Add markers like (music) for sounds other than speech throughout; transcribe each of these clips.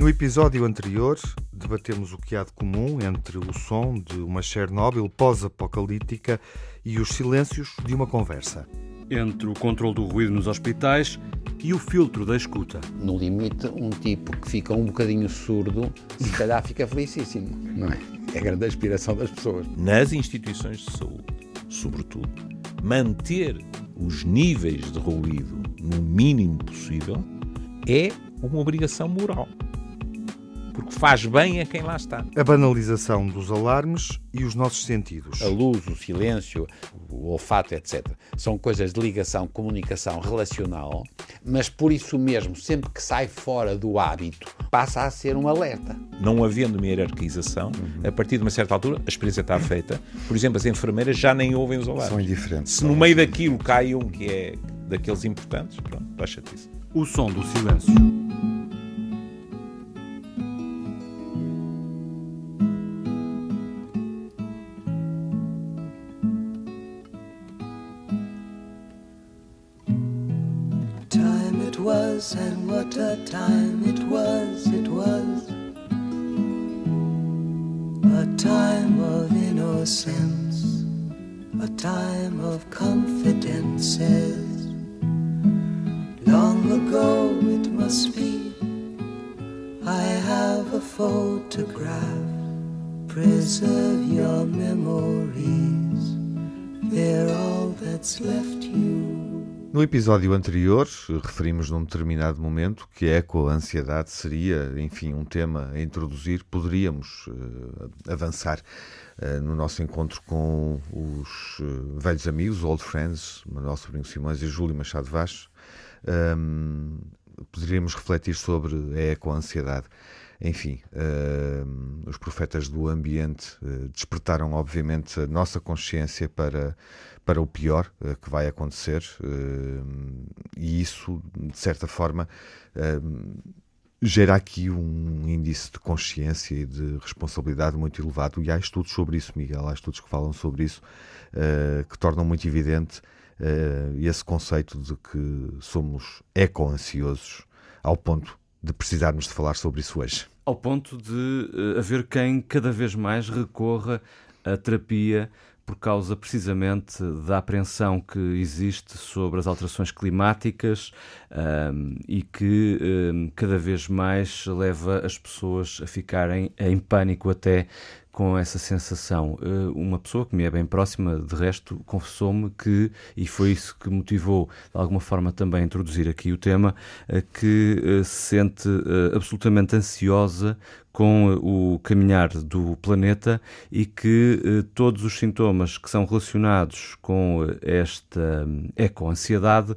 No episódio anterior, debatemos o que há de comum entre o som de uma Chernobyl pós-apocalíptica e os silêncios de uma conversa. Entre o controle do ruído nos hospitais e o filtro da escuta. No limite, um tipo que fica um bocadinho surdo, se calhar fica felicíssimo, não é? É a grande aspiração das pessoas. Nas instituições de saúde, sobretudo, manter os níveis de ruído no mínimo possível é uma obrigação moral porque faz bem a quem lá está. A banalização dos alarmes e os nossos sentidos. A luz, o silêncio, o olfato, etc. São coisas de ligação, comunicação relacional, mas por isso mesmo, sempre que sai fora do hábito, passa a ser um alerta. Não havendo uma hierarquização, uhum. a partir de uma certa altura, a experiência está feita. Por exemplo, as enfermeiras já nem ouvem os alarmes. São indiferentes. Se no meio daquilo cai um que é daqueles importantes, pronto, baixa-te isso. O som do silêncio. Memories, they're all that's left you. No episódio anterior, referimos num determinado momento que a eco-ansiedade seria, enfim, um tema a introduzir. Poderíamos uh, avançar uh, no nosso encontro com os uh, velhos amigos, old friends, Manuel Sobrinho Simões e Júlio Machado Vaz. Um, poderíamos refletir sobre a eco-ansiedade. Enfim, os profetas do ambiente despertaram, obviamente, a nossa consciência para para o pior uh, que vai acontecer, uh, e isso, de certa forma, uh, gera aqui um índice de consciência e de responsabilidade muito elevado. E há estudos sobre isso, Miguel, há estudos que falam sobre isso, que tornam muito evidente esse conceito de que somos eco-ansiosos ao ponto de precisarmos de falar sobre isso hoje. Ao ponto de haver quem cada vez mais recorra à terapia por causa precisamente da apreensão que existe sobre as alterações climáticas um, e que um, cada vez mais leva as pessoas a ficarem em pânico até com essa sensação. Eh, uma pessoa que me é bem próxima, de resto, confessou-me que, e foi isso que motivou de alguma forma também a introduzir aqui o tema, eh, que eh, se sente absolutamente ansiosa com o caminhar do planeta e que todos os sintomas que são relacionados com esta hum, eco-ansiedade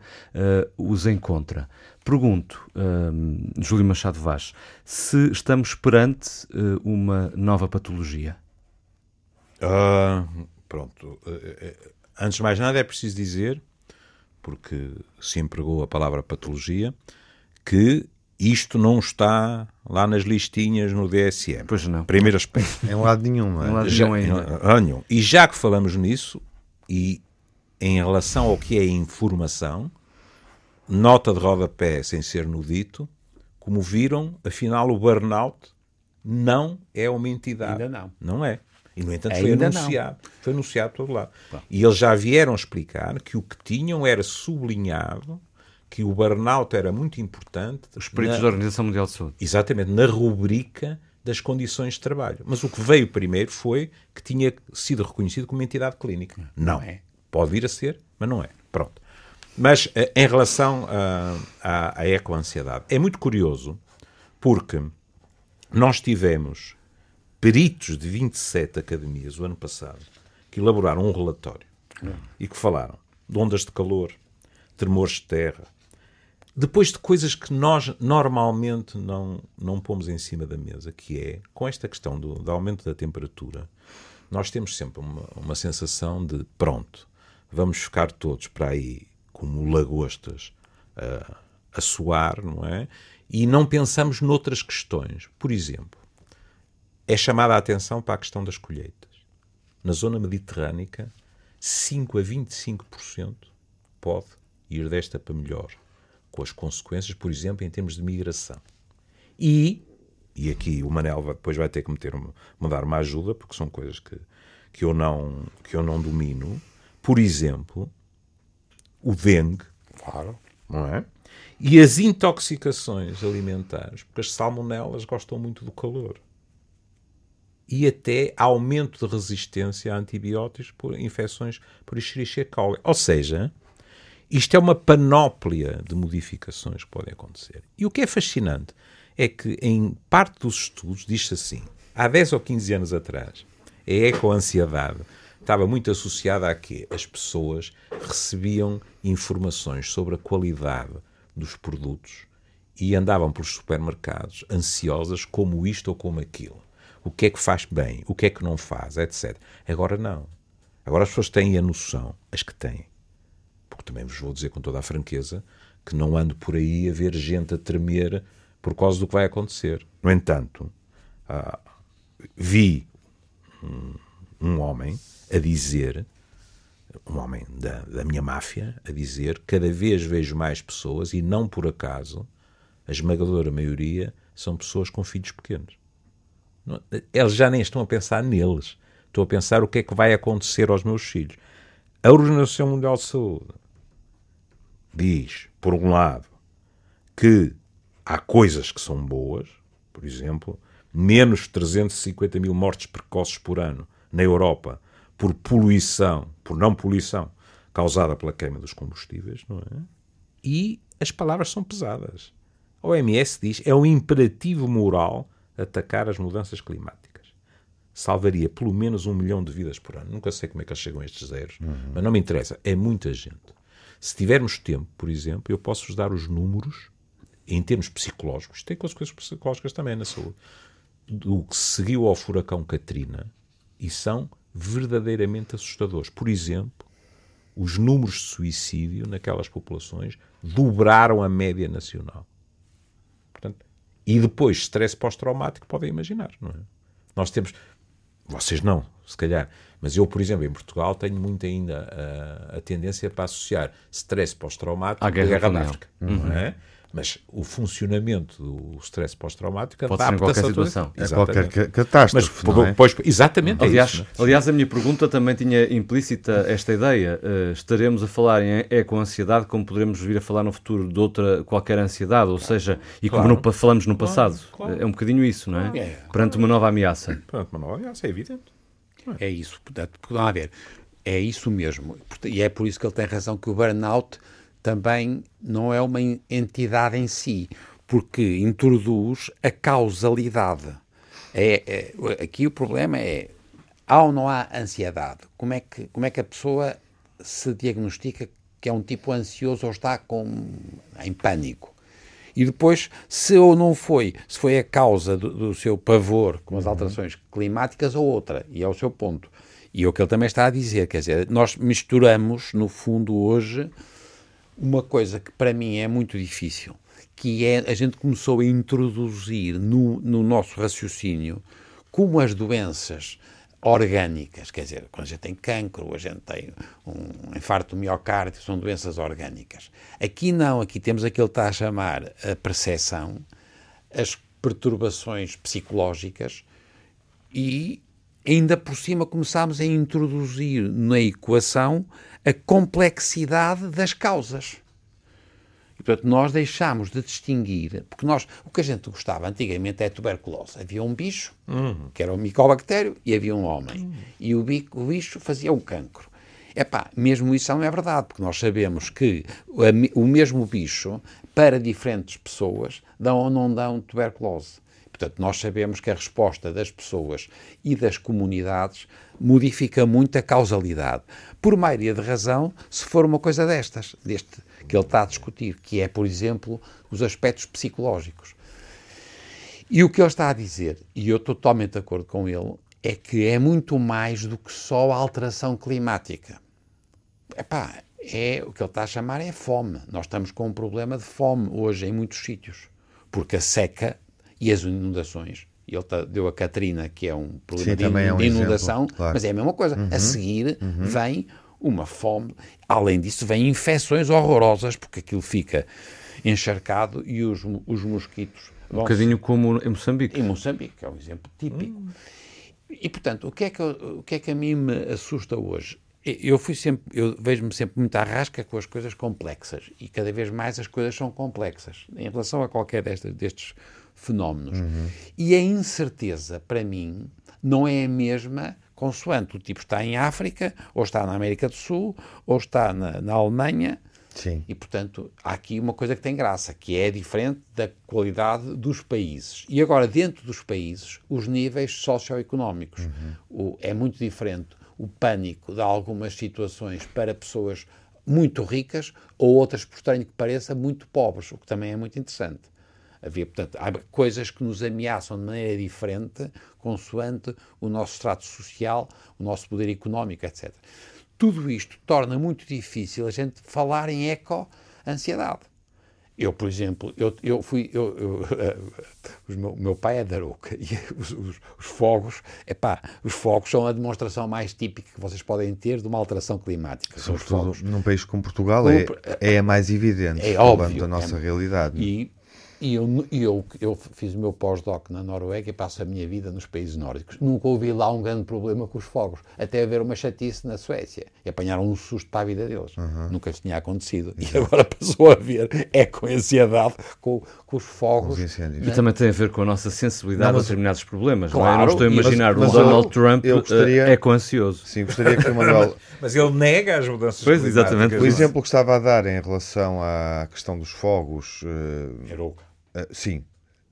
os encontra. Pergunto, um, Júlio Machado Vaz, se estamos perante uh, uma nova patologia? Uh, pronto. Uh, antes de mais nada, é preciso dizer, porque se empregou a palavra patologia, que isto não está lá nas listinhas no DSM. Pois não. Primeiro aspecto. (laughs) em lado nenhum, não é? Em lado já, nenhum ainda. Nenhum. E já que falamos nisso, e em relação ao que é informação, nota de rodapé sem ser no dito, como viram, afinal o burnout não é uma entidade. Ainda não. Não é. E, no entanto, foi anunciado. Não. Foi anunciado por todo lado. Bom. E eles já vieram explicar que o que tinham era sublinhado que o burnout era muito importante. Os peritos da Organização Mundial de Saúde. Exatamente, na rubrica das condições de trabalho. Mas o que veio primeiro foi que tinha sido reconhecido como entidade clínica. Não, não é. Pode vir a ser, mas não é. Pronto. Mas eh, em relação à, à ecoansiedade, é muito curioso porque nós tivemos peritos de 27 academias o ano passado que elaboraram um relatório e que falaram de ondas de calor, tremores de terra, depois de coisas que nós normalmente não, não pomos em cima da mesa, que é, com esta questão do, do aumento da temperatura, nós temos sempre uma, uma sensação de pronto, vamos ficar todos para aí como lagostas a, a soar, não é? E não pensamos noutras questões. Por exemplo, é chamada a atenção para a questão das colheitas. Na zona mediterrânica, 5 a 25% pode ir desta para melhor, com as consequências, por exemplo, em termos de migração. E e aqui o Manel depois vai ter que meter, me dar uma ajuda, porque são coisas que, que, eu não, que eu não domino. Por exemplo, o dengue. Claro. Não é? E as intoxicações alimentares, porque as salmonelas gostam muito do calor. E até aumento de resistência a antibióticos por infecções por Escherichia coli. Ou seja, isto é uma panóplia de modificações que podem acontecer. E o que é fascinante é que, em parte dos estudos, diz-se assim: há 10 ou 15 anos atrás, a ecoansiedade estava muito associada a que as pessoas recebiam informações sobre a qualidade dos produtos e andavam pelos supermercados ansiosas como isto ou como aquilo. O que é que faz bem, o que é que não faz, etc. Agora não. Agora as pessoas têm a noção, as que têm, porque também vos vou dizer com toda a franqueza, que não ando por aí a ver gente a tremer por causa do que vai acontecer. No entanto, ah, vi um, um, homem a dizer, um homem da, da minha máfia, a dizer: cada vez vejo mais pessoas, e não por acaso, a esmagadora maioria são pessoas com filhos pequenos. Eles já nem estão a pensar neles. Estou a pensar o que é que vai acontecer aos meus filhos. A Organização Mundial de Saúde diz, por um lado, que há coisas que são boas, por exemplo, menos 350 mil mortes precoces por ano na Europa por poluição, por não poluição causada pela queima dos combustíveis, não é? E as palavras são pesadas. A OMS diz é um imperativo moral atacar as mudanças climáticas. Salvaria pelo menos um milhão de vidas por ano. Nunca sei como é que eles chegam a estes zeros, uhum. mas não me interessa. É muita gente. Se tivermos tempo, por exemplo, eu posso-vos dar os números em termos psicológicos, tem consequências psicológicas também na saúde, do que seguiu ao furacão Katrina e são verdadeiramente assustadores. Por exemplo, os números de suicídio naquelas populações dobraram a média nacional. Portanto, e depois, stress pós-traumático, podem imaginar, não é? Nós temos, vocês não, se calhar, mas eu, por exemplo, em Portugal, tenho muito ainda a, a tendência para associar stress pós-traumático à guerra, guerra da África, uhum. não é? Mas o funcionamento do stress pós-traumático pode ser em qualquer situação. É qualquer catástrofe. Mas, é? pois, exatamente. Aliás, é isso, é? aliás, a minha pergunta também tinha implícita esta ideia. Uh, estaremos a falar em eco-ansiedade como poderemos vir a falar no futuro de outra qualquer ansiedade, ou seja, e como claro. no, falamos no passado. Claro, claro. É um bocadinho isso, não é? é Perante uma nova ameaça. Perante uma nova ameaça, é evidente. É isso. Portanto, vamos ver. É isso mesmo. E é por isso que ele tem razão que o burnout também não é uma entidade em si, porque introduz a causalidade. É, é, aqui o problema é há ou não há ansiedade? Como é, que, como é que a pessoa se diagnostica que é um tipo ansioso ou está com, em pânico? E depois, se ou não foi, se foi a causa do, do seu pavor com as uhum. alterações climáticas ou outra, e é o seu ponto. E é o que ele também está a dizer, quer dizer, nós misturamos, no fundo, hoje, uma coisa que para mim é muito difícil, que é a gente começou a introduzir no, no nosso raciocínio como as doenças orgânicas, quer dizer, quando a gente tem cancro, a gente tem um infarto miocárdio, são doenças orgânicas. Aqui não, aqui temos aquilo que está a chamar a percepção, as perturbações psicológicas e ainda por cima começámos a introduzir na equação a complexidade das causas. E, portanto, nós deixámos de distinguir, porque nós, o que a gente gostava antigamente é a tuberculose. Havia um bicho, uhum. que era um micobactério, e havia um homem. Uhum. E o, bico, o bicho fazia um cancro. Epá, mesmo isso não é verdade, porque nós sabemos que o mesmo bicho, para diferentes pessoas, dão ou não dão tuberculose. Portanto, nós sabemos que a resposta das pessoas e das comunidades modifica muito a causalidade. Por maioria de razão, se for uma coisa destas, deste que ele está a discutir, que é, por exemplo, os aspectos psicológicos. E o que ele está a dizer, e eu estou totalmente de acordo com ele, é que é muito mais do que só a alteração climática. Epá, é, o que ele está a chamar é fome. Nós estamos com um problema de fome hoje em muitos sítios, porque a seca e as inundações. Ele tá, deu a Katrina, que é um problema Sim, de, é um de, inundação, exemplo, claro. mas é a mesma coisa. Uhum, a seguir uhum. vem uma fome, além disso, vem infecções horrorosas, porque aquilo fica encharcado e os, os mosquitos Um bocadinho como em Moçambique. Em Moçambique, é um exemplo típico. Hum. E, portanto, o que, é que, o que é que a mim me assusta hoje? Eu fui sempre, eu vejo-me sempre muito à rasca com as coisas complexas e cada vez mais as coisas são complexas em relação a qualquer destes, destes fenómenos. Uhum. E a incerteza, para mim, não é a mesma consoante o tipo está em África, ou está na América do Sul, ou está na, na Alemanha. Sim. E, portanto, há aqui uma coisa que tem graça, que é diferente da qualidade dos países. E agora, dentro dos países, os níveis socioeconómicos. Uhum. O, é muito diferente o pânico de algumas situações para pessoas muito ricas ou outras, por estranho que pareça, muito pobres, o que também é muito interessante. Havia, portanto, há coisas que nos ameaçam de maneira diferente, consoante o nosso extrato social, o nosso poder económico, etc. Tudo isto torna muito difícil a gente falar em eco-ansiedade. Eu, por exemplo, eu, eu fui. Eu, eu, (laughs) uh, meu, meu, pai é da Arouca (laughs) e os, os, os, fogos, epá, os fogos são a demonstração mais típica que vocês podem ter de uma alteração climática. São os fogos. Num país como Portugal é, é a mais evidente, é óbvio, da nossa é, realidade. E, e eu, eu, eu fiz o meu pós-doc na Noruega e passo a minha vida nos países nórdicos. Nunca ouvi lá um grande problema com os fogos. Até haver uma chatice na Suécia. E apanharam um susto para a vida deles. Uhum. Nunca lhes tinha acontecido. E agora passou a ver. É com ansiedade com, com os fogos. Os e também tem a ver com a nossa sensibilidade não, mas... a determinados problemas. Claro, não é? Eu não estou a imaginar mas, mas um Donald eu, Trump eu gostaria... é com ansioso. Sim, gostaria que o Manuel... (laughs) mas ele nega as mudanças Pois, exatamente. O exemplo que estava a dar em relação à questão dos fogos... Uh... Uh, sim,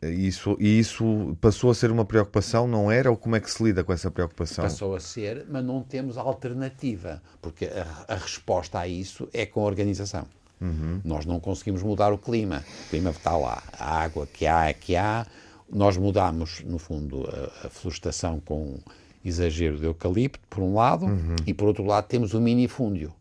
e isso, e isso passou a ser uma preocupação, não era? Ou como é que se lida com essa preocupação? Passou a ser, mas não temos alternativa, porque a, a resposta a isso é com a organização. Uhum. Nós não conseguimos mudar o clima. O clima está lá. A água que há é que há. Nós mudamos, no fundo, a, a florestação com exagero de eucalipto, por um lado, uhum. e por outro lado temos o minifúndio,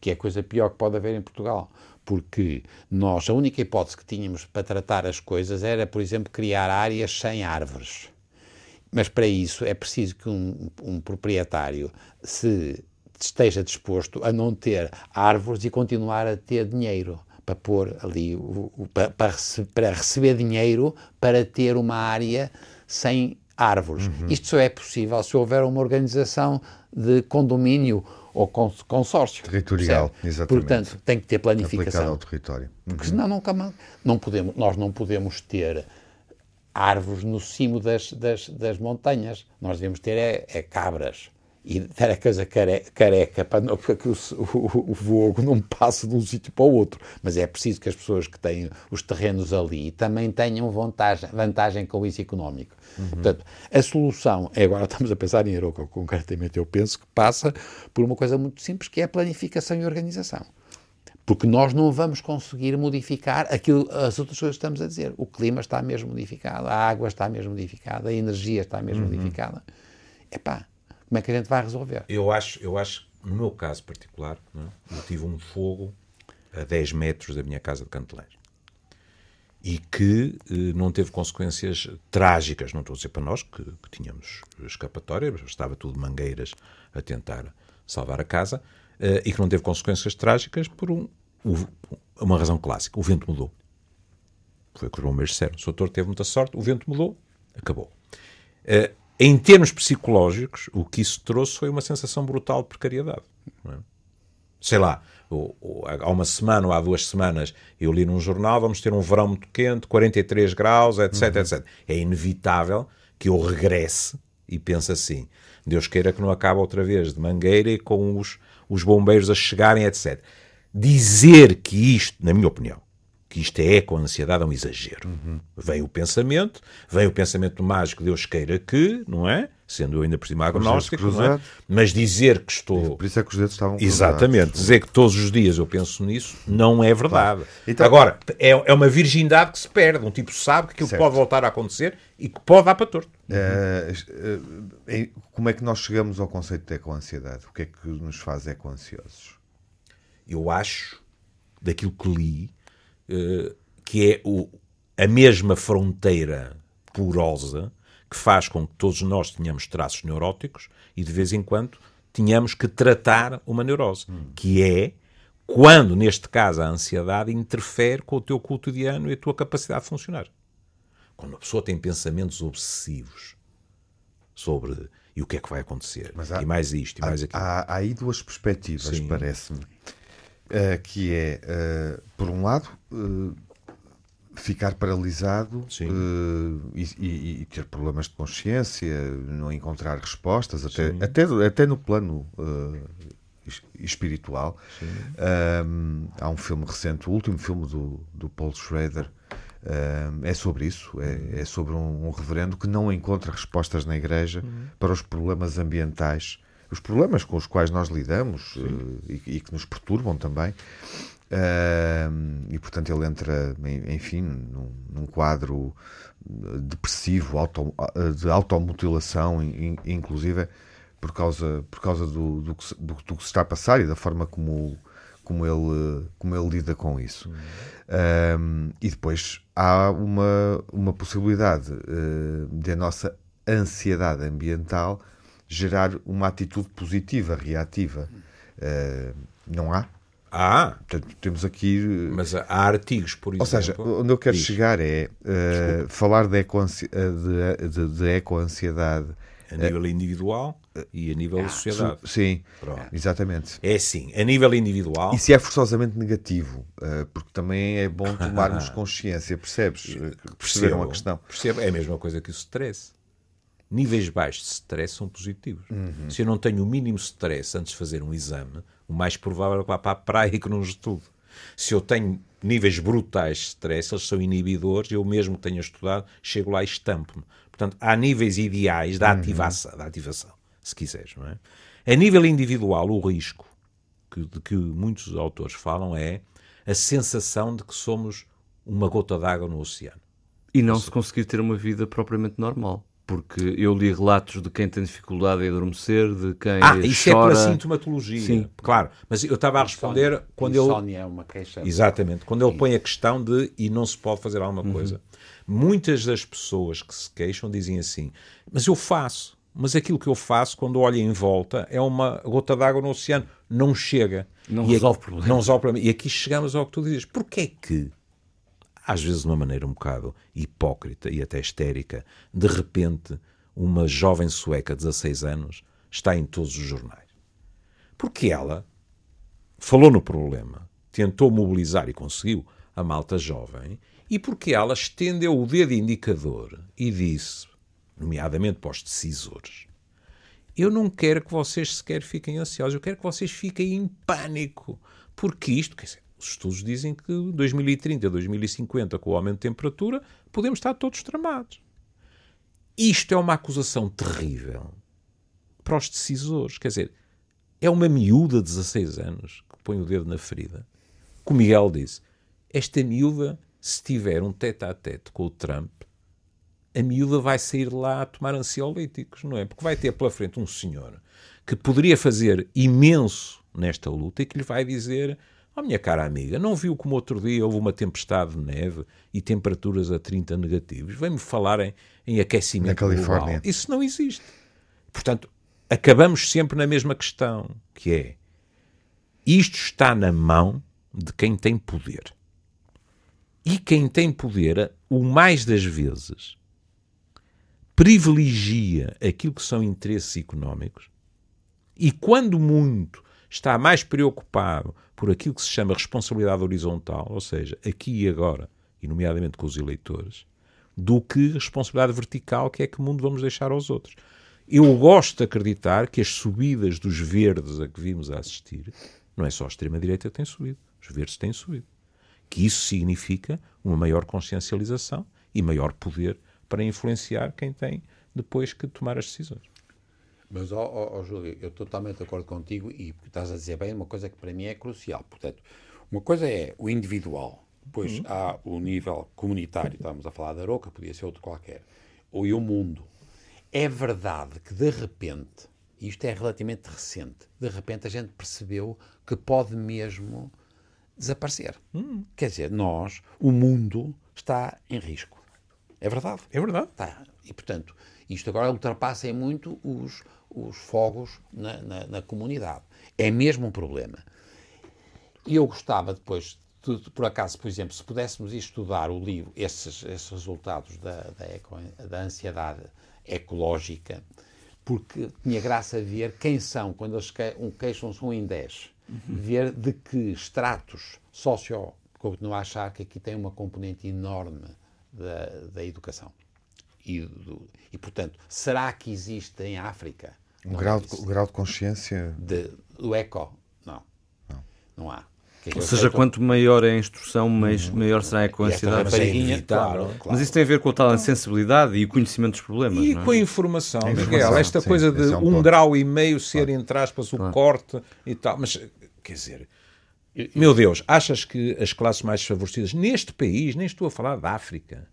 que é a coisa pior que pode haver em Portugal porque nós, a única hipótese que tínhamos para tratar as coisas era, por exemplo, criar áreas sem árvores. Mas para isso é preciso que um, um proprietário se esteja disposto a não ter árvores e continuar a ter dinheiro para pôr ali, para, para, receber dinheiro para ter uma área sem árvores. Uhum. Isto só é possível se houver uma organização de condomínio ou consórcio. Territorial, percebe? exatamente. Portanto, tem que ter planificação. Aplicado ao território. Uhum. Porque senão nunca não podemos, nós não podemos ter árvores no cimo das, das, das montanhas. Nós devemos ter é, é cabras e ter a coisa careca para, não, para que o, o, o vogo não passe de um sítio para o outro. Mas é preciso que as pessoas que têm os terrenos ali também tenham vantagem, vantagem com isso económico. Uhum. Portanto, a solução, é agora estamos a pensar em Aroca, concretamente eu penso que passa por uma coisa muito simples, que é a planificação e organização. Porque nós não vamos conseguir modificar aquilo, as outras coisas que estamos a dizer. O clima está mesmo modificado, a água está mesmo modificada, a energia está mesmo uhum. modificada. Epá, como é que a gente vai resolver? Eu acho, eu acho no meu caso particular, é? eu tive um fogo a 10 metros da minha casa de Canteleiros e que eh, não teve consequências trágicas, não estou a dizer para nós que, que tínhamos escapatória, estava tudo mangueiras a tentar salvar a casa, eh, e que não teve consequências trágicas por um, uma razão clássica: o vento mudou. Foi o que os bombeiros disseram. O doutor teve muita sorte, o vento mudou, acabou. Eh, em termos psicológicos, o que isso trouxe foi uma sensação brutal de precariedade. É? Sei lá, há uma semana ou há duas semanas eu li num jornal, vamos ter um verão muito quente, 43 graus, etc, uhum. etc. É inevitável que eu regresse e pense assim, Deus queira que não acabe outra vez de mangueira e com os, os bombeiros a chegarem, etc. Dizer que isto, na minha opinião, que isto é com ansiedade é um exagero. Uhum. Vem o pensamento, vem o pensamento mágico, Deus queira que, não é? Sendo eu ainda por cima agnóstico, não é? Mas dizer que estou. Por isso é que os dedos estavam cruzados. Exatamente. Dizer que todos os dias eu penso nisso não é verdade. Então... Agora, é, é uma virgindade que se perde. Um tipo sabe que aquilo certo. pode voltar a acontecer e que pode dar para torto. É, como é que nós chegamos ao conceito de eco-ansiedade? O que é que nos faz eco-ansiosos? Eu acho, daquilo que li, que é o, a mesma fronteira porosa que faz com que todos nós tenhamos traços neuróticos e de vez em quando tenhamos que tratar uma neurose, hum. que é quando, neste caso, a ansiedade interfere com o teu cotidiano e a tua capacidade de funcionar. Quando a pessoa tem pensamentos obsessivos sobre e o que é que vai acontecer, há- e mais isto, e Há, mais aquilo. há- há aí duas perspectivas, parece-me. Eh, que é, eh, por um lado, eh, ficar paralisado e, e- e ter problemas de consciência, não encontrar respostas, até, até, até no plano es- espiritual. Ahm, há um filme recente, o último filme do, do Paul Schrader, ahm, é sobre isso. É, é sobre um, um reverendo que não encontra respostas na igreja para os problemas ambientais, os problemas com os quais nós lidamos eh, e, e que nos perturbam também. Ahm, e portanto ele entra, enfim, num, num quadro eh, depressivo, auto, eh, de automutilação, in- in- inclusive por causa, por causa do, do, que se, do, do que se está a passar e da forma como, como, ele, como ele lida com isso. Ahm, e depois há uma, uma possibilidade eh, de a nossa ansiedade ambiental gerar uma atitude positiva, reativa. Eh, não há? Ah, Portanto, temos aqui. eh, mas há artigos, por ou exemplo. seja, onde eu quero Diz. chegar é eh, falar de, ecoansi- eh, de, de, de ecoansiedade. a nível individual e a nível da sociedade. Sim, Pronto. exatamente. É assim, a nível individual, Isso é forçosamente negativo, porque também é bom (laughs) tomarmos consciência, percebes? Perceberam a questão. percebo, é a mesma coisa que o stress. Níveis baixos de stress são positivos. Uhum. Se eu não tenho o mínimo stress antes de fazer um exame, o mais provável é que vá para a praia e que não estude. Se eu tenho níveis brutais de stress, eles são inibidores, eu mesmo que tenha estudado, chego lá e estampo-me. Portanto, há níveis ideais da ativação, da ativação se quiseres. Não é? A nível individual, o risco que, de que muitos autores falam é a sensação de que somos uma gota d'água no oceano. E não se conseguir ter uma vida propriamente normal. Porque eu li relatos de quem tem dificuldade em adormecer, de quem Ah, isso chora. é pela sintomatologia. Sim. Claro, mas eu estava a responder quando ele. Insónia é uma queixa. Exatamente, quando ele põe a questão de e não se pode fazer alguma coisa. Muitas das pessoas que se queixam dizem assim: Mas eu faço, mas aquilo que eu faço quando olho em volta é uma gota d'água no oceano, não chega. Não E resolve aqui- problema. Não resolve problema. E aqui chegamos ao que tu dizes: porquê é que, às vezes de uma maneira um bocado hipócrita e até histérica, de repente uma jovem sueca de 16 anos está em todos os jornais? Porque ela falou no problema, tentou mobilizar e conseguiu a malta jovem, e porque ela estendeu o dedo indicador e disse, nomeadamente para os decisores, eu não quero que vocês sequer fiquem ansiosos, eu quero que vocês fiquem em pânico, porque isto, quer dizer, os estudos dizem que 2030, 2050, com o aumento de temperatura, podemos estar todos tramados. Isto é uma acusação terrível para os decisores, quer dizer, é uma miúda de 16 anos que põe o dedo na ferida. Como Miguel disse, esta miúda, se tiver um tete a tete com o Trump, a miúda vai sair lá a tomar ansiolíticos, não é? Porque vai ter pela frente um senhor que poderia fazer imenso nesta luta e que lhe vai dizer: Oh, minha cara amiga, não viu como outro dia houve uma tempestade de neve e temperaturas a 30 negativos? Vem-me falar em, em aquecimento Na Califórnia. global. Isso não existe. Portanto, acabamos sempre na mesma questão, que é isto está na mão de quem tem poder. E quem tem poder, o mais das vezes, privilegia aquilo que são interesses económicos e, quando muito, está mais preocupado por aquilo que se chama responsabilidade horizontal, ou seja, aqui e agora, e nomeadamente com os eleitores, do que responsabilidade vertical, que é que mundo vamos deixar aos outros. Eu gosto de acreditar que as subidas dos verdes a que vimos a assistir, não é só a extrema-direita que tem subido, os verdes têm subido. Que isso significa uma maior consciencialização e maior poder para influenciar quem tem depois que tomar as decisões. Mas, ó, ó, ó, Júlio, eu estou totalmente de acordo contigo e estás a dizer bem uma coisa que para mim é crucial. Portanto, uma coisa é o individual, depois há o nível comunitário, estávamos a falar da Aroca, podia ser outro qualquer, ou e o mundo. É verdade que de repente, isto é relativamente recente, de repente a gente percebeu que pode mesmo desaparecer. Quer dizer, nós, o mundo está em risco. É verdade. É verdade. Tá. E, portanto, isto agora ultrapassa muito os, os fogos na, na, na comunidade. É mesmo um problema. E eu gostava depois tu, por acaso, por exemplo, se pudéssemos estudar o livro, esses, esses resultados da, da, eco, da ansiedade ecológica, porque tinha graça ver quem são, quando eles que, um, queixam-se um em 10, uhum. ver de que estratos socio continuo a achar que aqui tem uma componente enorme da, da educação. E, do, e, portanto, será que existe em África um grau de, grau de consciência de, do eco? Não. Não, não há. Ou seja, quanto maior é a instrução, mais, uhum. maior será a ansiedade. É claro, claro. Mas isso tem a ver com a tal sensibilidade e o conhecimento dos problemas. E é? com a informação, a informação Miguel. Esta sim, coisa de é um, um grau e meio ser, claro. entre aspas, o claro. corte e tal. Mas, quer dizer, meu Deus, achas que as classes mais favorecidas neste país, nem estou a falar da África,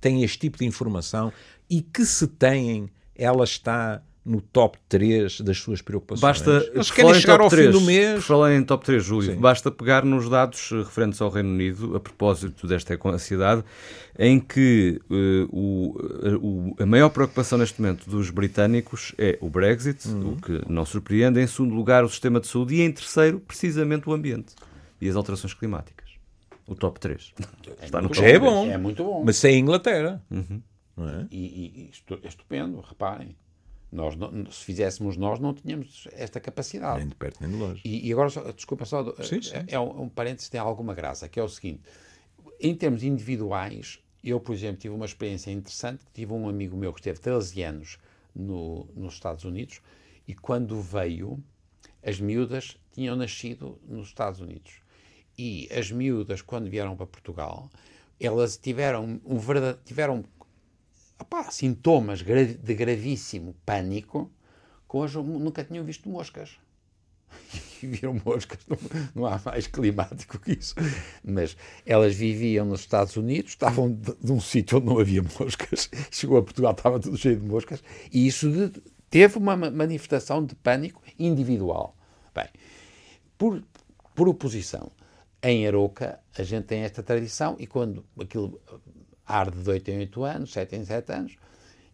têm este tipo de informação e que se têm, ela está no top 3 das suas preocupações. Basta, Eles querem chegar ao 3, fim do mês. Por falar em top 3, Júlio, Sim. basta pegar nos dados eh, referentes ao Reino Unido, a propósito desta ansiedade, em que uh, o, o, a maior preocupação neste momento dos britânicos é o Brexit, uhum. o que não surpreende, em segundo lugar o sistema de saúde e em terceiro, precisamente, o ambiente e as alterações climáticas. O top 3. (laughs) É Está no top é bom. É muito bom. Mas é Inglaterra. Uhum. É? E, e, é estupendo, reparem. Nós, se fizéssemos nós, não tínhamos esta capacidade. Nem de perto nem de longe. E, e agora, só, desculpa só, sim, sim. É, é um, um parênteses tem alguma graça, que é o seguinte: em termos individuais, eu, por exemplo, tive uma experiência interessante. Tive um amigo meu que esteve 13 anos no, nos Estados Unidos e quando veio, as miúdas tinham nascido nos Estados Unidos. E as miúdas, quando vieram para Portugal, elas tiveram um verdade, tiveram opá, sintomas de gravíssimo pânico, com as, nunca tinham visto moscas. (laughs) E viram moscas, não, não, há mais climático que isso. Mas elas viviam nos Estados Unidos, estavam de, de um sítio onde não havia moscas, (laughs) chegou a Portugal, estava tudo cheio de moscas, e isso de, teve uma manifestação de pânico individual. Bem, por, por oposição, em Aroca a gente tem esta tradição e quando aquilo arde de 8 em 8 anos, 7 em 7 anos,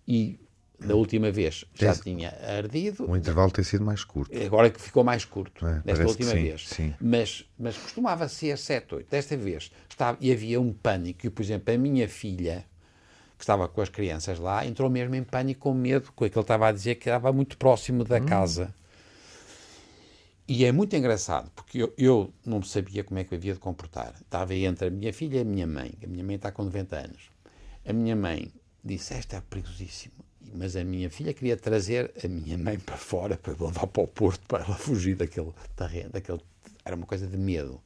e da última vez já Esse, tinha ardido. O intervalo tem sido mais curto. Agora que ficou mais curto, é, desta última sim, vez. Sim. Mas, mas costumava ser 7, 8. Desta vez estava, e havia um pânico. E, por exemplo, a minha filha, que estava com as crianças lá, entrou mesmo em pânico, com medo, com aquilo que ele estava a dizer, que estava muito próximo da hum. casa. E é muito engraçado, porque eu, eu não sabia como é que eu havia de comportar. Estava entre a minha filha e a minha mãe. A minha mãe está com 90 anos. A minha mãe disse: Esta é perigosíssimo. Mas a minha filha queria trazer a minha mãe para fora, para levar para o Porto, para ela fugir daquele terreno. Daquele... Era uma coisa de medo.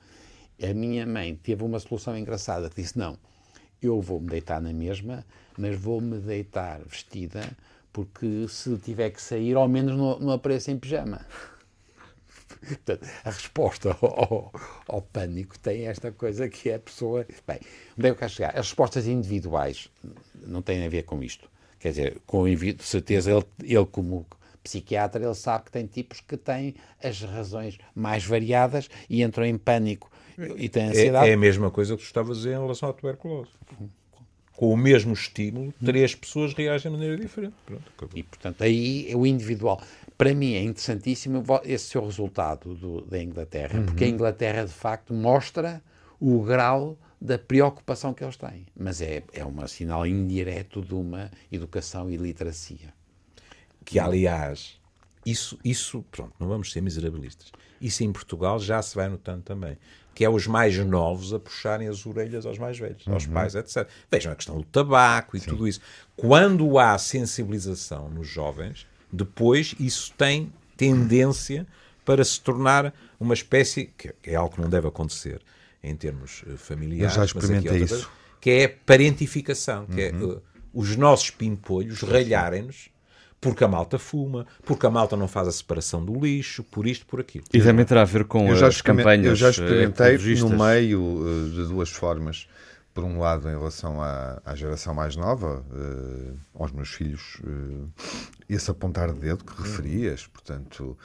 A minha mãe teve uma solução engraçada disse: Não, eu vou-me deitar na mesma, mas vou-me deitar vestida, porque se tiver que sair, ao menos não, não apareço em pijama. Portanto, a resposta ao, ao, pânico tem esta coisa que é a pessoa. Bem, onde é que eu quero chegar? As respostas individuais não têm a ver com isto. Quer dizer, com de certeza, ele, ele como psiquiatra, ele sabe que tem tipos que têm as razões mais variadas e entram em pânico e têm ansiedade. É, é a mesma coisa que tu estavas a dizer em relação à tuberculose. Com o mesmo estímulo, três pessoas reagem de maneira diferente. Pronto, e, portanto, aí é o individual para mim é interessantíssimo esse seu resultado do, da Inglaterra, uhum. porque a Inglaterra de facto mostra o grau da preocupação que eles têm. Mas é, é um sinal indireto de uma educação e literacia. Que, aliás, isso, isso, pronto, não vamos ser miserabilistas. Isso em Portugal já se vai notando também. Que é os mais novos a puxarem as orelhas aos mais velhos, aos uhum. pais, etc. Vejam a questão do tabaco e Sim. tudo isso. Quando há sensibilização nos jovens, depois isso tem tendência para se tornar uma espécie, que é algo que não deve acontecer em termos eh, familiares, Eu já experimentei isso. Coisa, que é a parentificação, que é, uhum. é uh, os nossos pimpolhos ralharem-nos porque a malta fuma, porque a malta não faz a separação do lixo, por isto, por aquilo. E também terá a ver com eu as campanhas Eu já experimentei no meio de duas formas por um lado, em relação à, à geração mais nova, uh, aos meus filhos, uh, esse apontar de dedo que referias, portanto,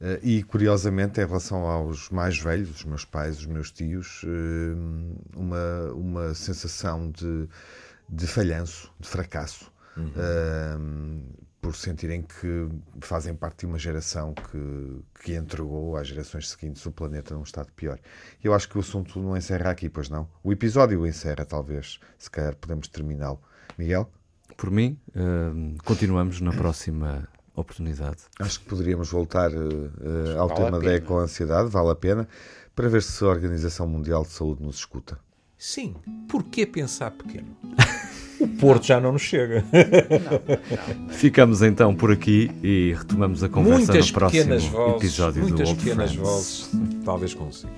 uh, e curiosamente, em relação aos mais velhos, os meus pais, os meus tios, uma, uma sensação de, de falhanço, de fracasso. Uhum. Por sentirem que fazem parte de uma geração que, que entregou às gerações seguintes o planeta num estado pior. Eu acho que o assunto não encerra aqui, pois não? O episódio encerra, talvez. Se calhar podemos terminá-lo. Miguel? Por mim, uh, continuamos na próxima oportunidade. Acho que poderíamos voltar uh, ao vale tema da eco-ansiedade, vale a pena, para ver se a Organização Mundial de Saúde nos escuta. Sim, por que pensar pequeno? O Porto já não nos chega. Não, não, Ficamos então por aqui e retomamos a conversa muitas no próximo vozes, episódio muitas do Old pequenas Friends. vozes, talvez consiga.